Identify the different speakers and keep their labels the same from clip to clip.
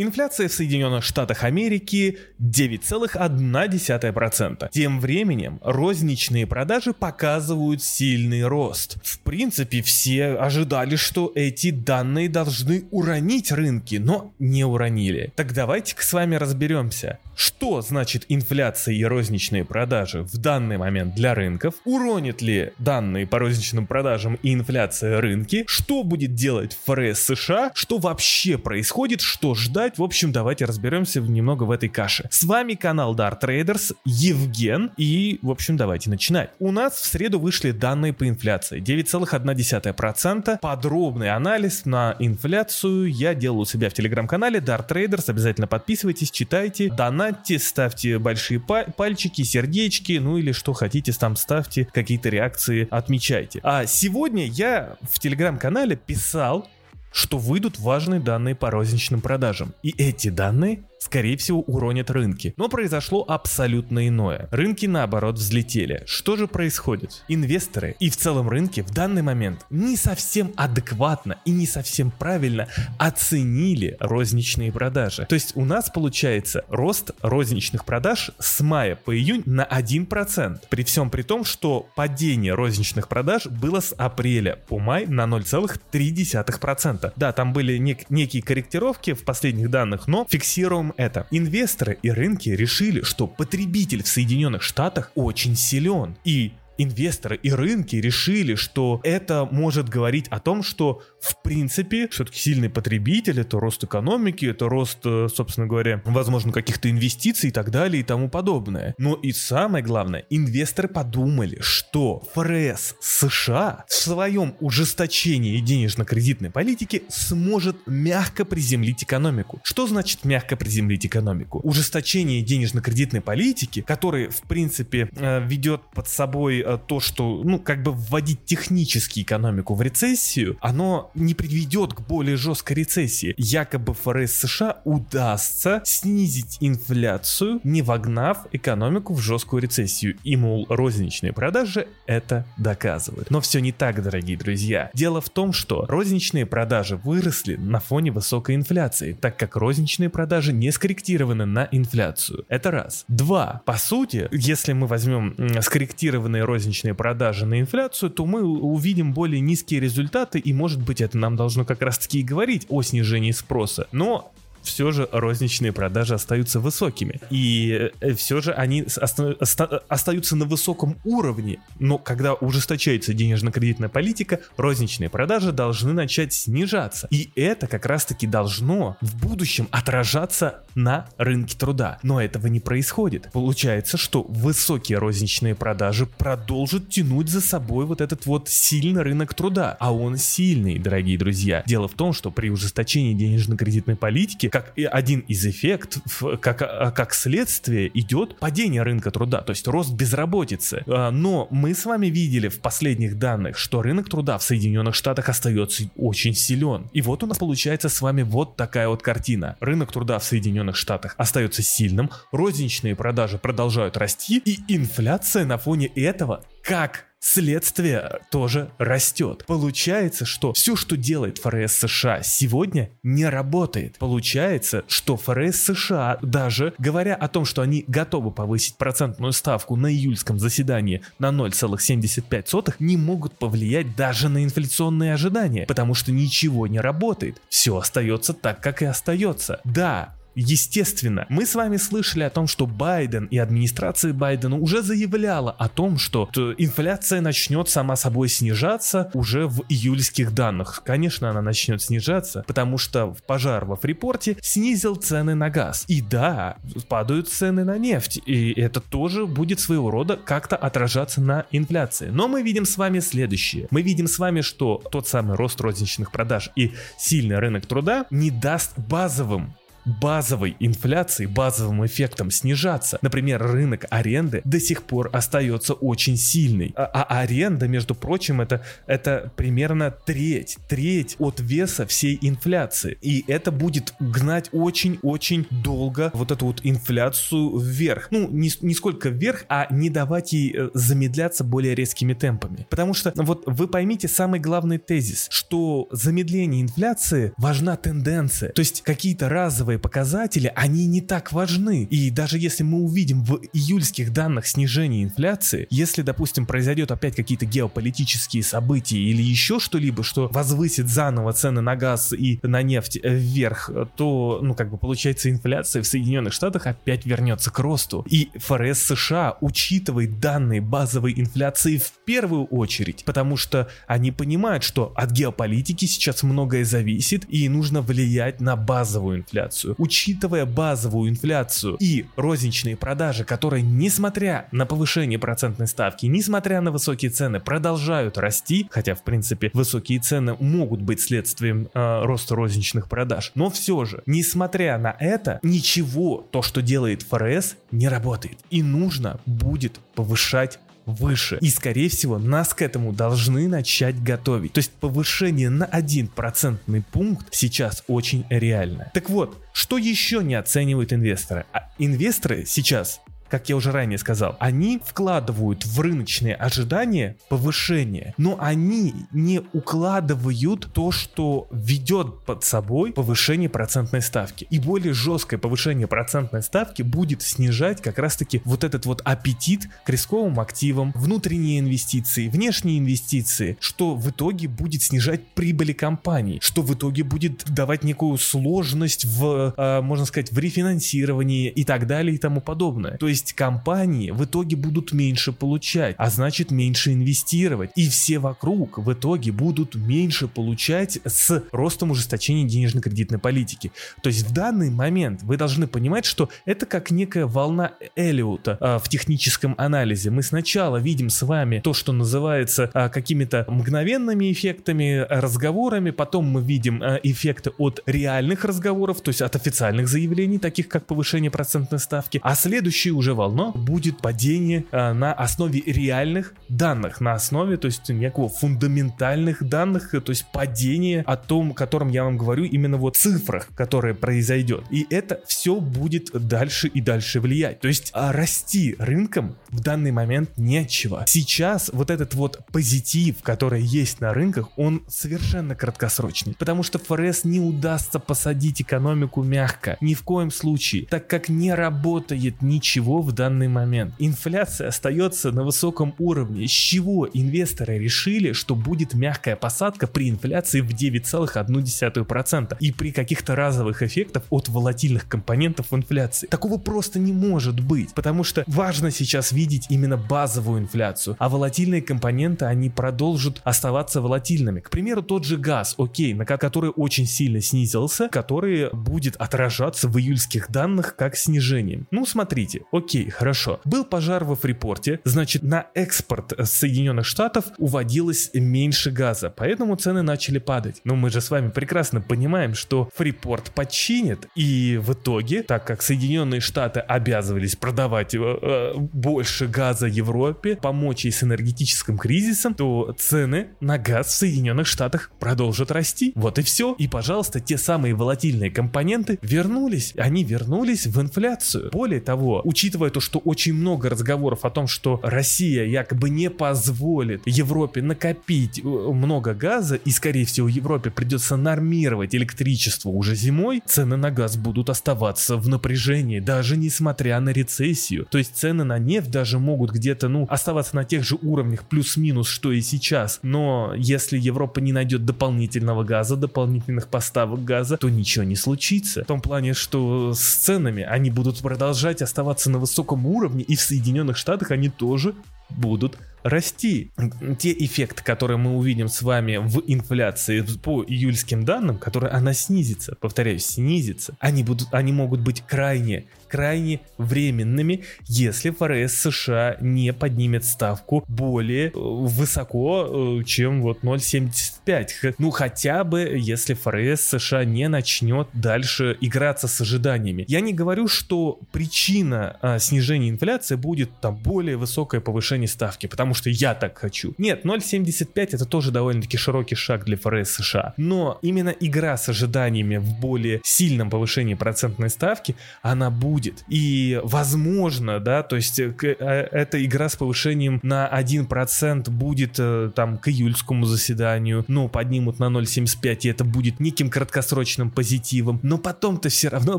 Speaker 1: Инфляция в Соединенных Штатах Америки 9,1%. Тем временем розничные продажи показывают сильный рост. В принципе, все ожидали, что эти данные должны уронить рынки, но не уронили. Так давайте-ка с вами разберемся. Что значит инфляция и розничные продажи в данный момент для рынков? Уронит ли данные по розничным продажам и инфляция рынки? Что будет делать ФРС США? Что вообще происходит? Что ждать? В общем, давайте разберемся немного в этой каше. С вами канал Dart Traders, Евген, и, в общем, давайте начинать. У нас в среду вышли данные по инфляции. 9,1%. Подробный анализ на инфляцию я делал у себя в телеграм-канале Dart Traders. Обязательно подписывайтесь, читайте. Донат донатьте, ставьте большие пальчики, сердечки, ну или что хотите, там ставьте какие-то реакции, отмечайте. А сегодня я в телеграм-канале писал, что выйдут важные данные по розничным продажам. И эти данные скорее всего, уронят рынки. Но произошло абсолютно иное. Рынки, наоборот, взлетели. Что же происходит? Инвесторы и в целом рынки в данный момент не совсем адекватно и не совсем правильно оценили розничные продажи. То есть у нас получается рост розничных продаж с мая по июнь на 1%. При всем при том, что падение розничных продаж было с апреля по май на 0,3%. Да, там были нек- некие корректировки в последних данных, но фиксируем это. Инвесторы и рынки решили, что потребитель в Соединенных Штатах очень силен. И инвесторы и рынки решили, что это может говорить о том, что в принципе все-таки сильный потребитель, это рост экономики, это рост, э, собственно говоря, возможно, каких-то инвестиций и так далее и тому подобное. Но и самое главное, инвесторы подумали, что ФРС США в своем ужесточении денежно-кредитной политики сможет мягко приземлить экономику. Что значит мягко приземлить экономику? Ужесточение денежно-кредитной политики, которое, в принципе, э, ведет под собой то, что, ну, как бы вводить технически экономику в рецессию, оно не приведет к более жесткой рецессии. Якобы ФРС США удастся снизить инфляцию, не вогнав экономику в жесткую рецессию. И, мол, розничные продажи это доказывают. Но все не так, дорогие друзья. Дело в том, что розничные продажи выросли на фоне высокой инфляции, так как розничные продажи не скорректированы на инфляцию. Это раз. Два. По сути, если мы возьмем скорректированные розничные розничные продажи на инфляцию, то мы увидим более низкие результаты, и может быть это нам должно как раз таки и говорить о снижении спроса. Но все же розничные продажи остаются высокими. И э, все же они оста остаются на высоком уровне. Но когда ужесточается денежно-кредитная политика, розничные продажи должны начать снижаться. И это как раз-таки должно в будущем отражаться на рынке труда. Но этого не происходит. Получается, что высокие розничные продажи продолжат тянуть за собой вот этот вот сильный рынок труда. А он сильный, дорогие друзья. Дело в том, что при ужесточении денежно-кредитной политики, как один из эффектов, как, а, как следствие идет падение рынка труда, то есть рост безработицы. А, но мы с вами видели в последних данных, что рынок труда в Соединенных Штатах остается очень силен. И вот у нас получается с вами вот такая вот картина. Рынок труда в Соединенных Штатах остается сильным, розничные продажи продолжают расти, и инфляция на фоне этого как следствие тоже растет. Получается, что все, что делает ФРС США сегодня, не работает. Получается, что ФРС США, даже говоря о том, что они готовы повысить процентную ставку на июльском заседании на 0,75, не могут повлиять даже на инфляционные ожидания, потому что ничего не работает. Все остается так, как и остается. Да, Естественно, мы с вами слышали о том, что Байден и администрация Байдена уже заявляла о том, что инфляция начнет сама собой снижаться уже в июльских данных. Конечно, она начнет снижаться, потому что пожар во Фрипорте снизил цены на газ. И да, падают цены на нефть, и это тоже будет своего рода как-то отражаться на инфляции. Но мы видим с вами следующее. Мы видим с вами, что тот самый рост розничных продаж и сильный рынок труда не даст базовым базовой инфляции, базовым эффектом снижаться. Например, рынок аренды до сих пор остается очень сильный. А, а аренда, между прочим, это, это примерно треть, треть от веса всей инфляции. И это будет гнать очень-очень долго вот эту вот инфляцию вверх. Ну, не, не сколько вверх, а не давать ей э, замедляться более резкими темпами. Потому что вот вы поймите самый главный тезис, что замедление инфляции важна тенденция. То есть какие-то разовые базовые показатели, они не так важны. И даже если мы увидим в июльских данных снижение инфляции, если, допустим, произойдет опять какие-то геополитические события или еще что-либо, что возвысит заново цены на газ и на нефть вверх, то, ну, как бы получается, инфляция в Соединенных Штатах опять вернется к росту. И ФРС США учитывает данные базовой инфляции в первую очередь, потому что они понимают, что от геополитики сейчас многое зависит и нужно влиять на базовую инфляцию. Учитывая базовую инфляцию и розничные продажи, которые, несмотря на повышение процентной ставки, несмотря на высокие цены, продолжают расти, хотя, в принципе, высокие цены могут быть следствием э, роста розничных продаж, но все же, несмотря на это, ничего, то, что делает ФРС, не работает. И нужно будет повышать выше. И, скорее всего, нас к этому должны начать готовить. То есть повышение на 1 процентный пункт сейчас очень реально. Так вот, что еще не оценивают инвесторы? А инвесторы сейчас как я уже ранее сказал, они вкладывают в рыночные ожидания повышение, но они не укладывают то, что ведет под собой повышение процентной ставки. И более жесткое повышение процентной ставки будет снижать как раз-таки вот этот вот аппетит к рисковым активам, внутренние инвестиции, внешние инвестиции, что в итоге будет снижать прибыли компании, что в итоге будет давать некую сложность в, э, можно сказать, в рефинансировании и так далее и тому подобное. То есть есть компании в итоге будут меньше получать, а значит меньше инвестировать. И все вокруг в итоге будут меньше получать с ростом ужесточения денежно-кредитной политики. То есть в данный момент вы должны понимать, что это как некая волна Эллиота а, в техническом анализе. Мы сначала видим с вами то, что называется а, какими-то мгновенными эффектами, разговорами, потом мы видим а, эффекты от реальных разговоров, то есть от официальных заявлений, таких как повышение процентной ставки, а следующий уже же волна будет падение а, на основе реальных данных, на основе, то есть некого фундаментальных данных, то есть падение о том, о котором я вам говорю, именно вот цифрах, которые произойдет. И это все будет дальше и дальше влиять. То есть а, расти рынком в данный момент нечего. Сейчас вот этот вот позитив, который есть на рынках, он совершенно краткосрочный, потому что ФРС не удастся посадить экономику мягко, ни в коем случае, так как не работает ничего в данный момент. Инфляция остается на высоком уровне, с чего инвесторы решили, что будет мягкая посадка при инфляции в 9,1% и при каких-то разовых эффектах от волатильных компонентов инфляции. Такого просто не может быть, потому что важно сейчас видеть именно базовую инфляцию, а волатильные компоненты, они продолжат оставаться волатильными. К примеру, тот же газ, окей, на который очень сильно снизился, который будет отражаться в июльских данных как снижением. Ну, смотрите, окей, Окей, хорошо. Был пожар во Фрипорте, значит на экспорт Соединенных Штатов уводилось меньше газа, поэтому цены начали падать. Но мы же с вами прекрасно понимаем, что Фрипорт починит, и в итоге, так как Соединенные Штаты обязывались продавать э, э, больше газа Европе, помочь ей с энергетическим кризисом, то цены на газ в Соединенных Штатах продолжат расти. Вот и все. И, пожалуйста, те самые волатильные компоненты вернулись. Они вернулись в инфляцию. Более того, учитывая учитывая то, что очень много разговоров о том, что Россия якобы не позволит Европе накопить э, много газа, и скорее всего Европе придется нормировать электричество уже зимой, цены на газ будут оставаться в напряжении, даже несмотря на рецессию. То есть цены на нефть даже могут где-то, ну, оставаться на тех же уровнях плюс-минус, что и сейчас. Но если Европа не найдет дополнительного газа, дополнительных поставок газа, то ничего не случится. В том плане, что с ценами они будут продолжать оставаться на высоком уровне, и в Соединенных Штатах они тоже будут расти. Те эффекты, которые мы увидим с вами в инфляции по июльским данным, которые она снизится, повторяюсь, снизится, они, будут, они могут быть крайне, крайне временными, если ФРС США не поднимет ставку более э, высоко, э, чем вот 0,75. Ну, хотя бы, если ФРС США не начнет дальше играться с ожиданиями. Я не говорю, что причина а, снижения инфляции будет там более высокое повышение ставки, потому потому что я так хочу. Нет, 0.75 это тоже довольно-таки широкий шаг для ФРС США. Но именно игра с ожиданиями в более сильном повышении процентной ставки, она будет. И возможно, да, то есть э, э, эта игра с повышением на 1% будет э, там к июльскому заседанию, но поднимут на 0.75, и это будет неким краткосрочным позитивом. Но потом-то все равно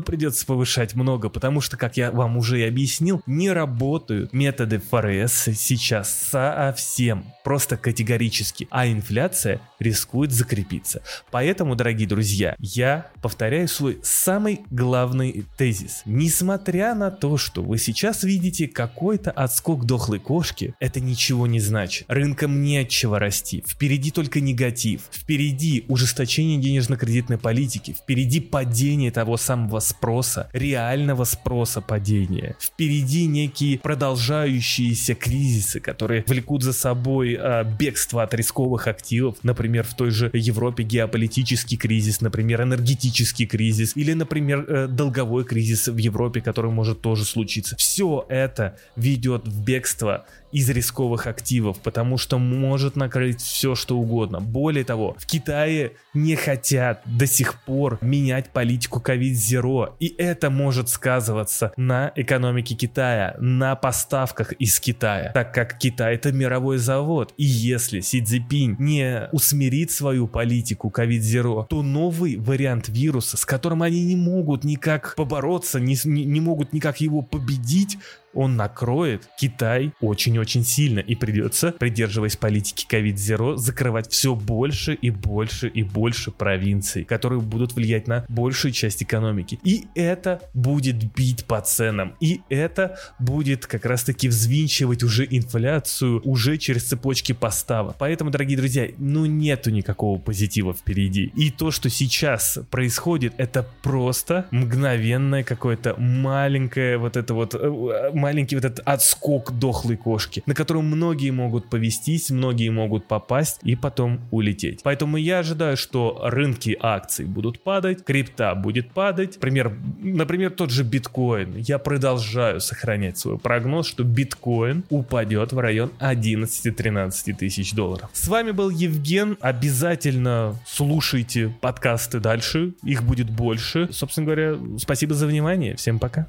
Speaker 1: придется повышать много, потому что, как я вам уже и объяснил, не работают методы ФРС сейчас совсем, просто категорически, а инфляция рискует закрепиться. Поэтому, дорогие друзья, я повторяю свой самый главный тезис. Несмотря на то, что вы сейчас видите какой-то отскок дохлой кошки, это ничего не значит. Рынкам нечего расти. Впереди только негатив. Впереди ужесточение денежно-кредитной политики. Впереди падение того самого спроса, реального спроса падения. Впереди некие продолжающиеся кризисы, которые влекут за собой э, бегство от рисковых активов. Например, в той же Европе геополитический кризис, например, энергетический кризис или, например, э, долговой кризис в Европе, который может тоже случиться. Все это ведет в бегство из рисковых активов, потому что может накрыть все, что угодно. Более того, в Китае не хотят до сих пор менять политику COVID-0, и это может сказываться на экономике Китая, на поставках из Китая, так как Китай это мировой завод, и если Си Цзипинь не усмирит свою политику COVID-0, то новый вариант вируса, с которым они не могут никак побороться, не, не, не могут никак его победить, он накроет Китай очень-очень сильно и придется, придерживаясь политики COVID-0, закрывать все больше и больше и больше провинций, которые будут влиять на большую часть экономики. И это будет бить по ценам. И это будет как раз-таки взвинчивать уже инфляцию уже через цепочки поставок. Поэтому, дорогие друзья, ну нету никакого позитива впереди. И то, что сейчас происходит, это просто мгновенное какое-то маленькое вот это вот э, маленький вот этот отскок дохлой кошки, на которую многие могут повестись, многие могут попасть и потом улететь. Поэтому я ожидаю, что рынки акций будут падать, крипта будет падать. Например, например, тот же биткоин. Я продолжаю сохранять свой прогноз, что биткоин упадет в район 11-13 тысяч долларов. С вами был Евген. Обязательно слушайте подкасты дальше. Их будет больше. Собственно говоря, спасибо за внимание. Всем пока.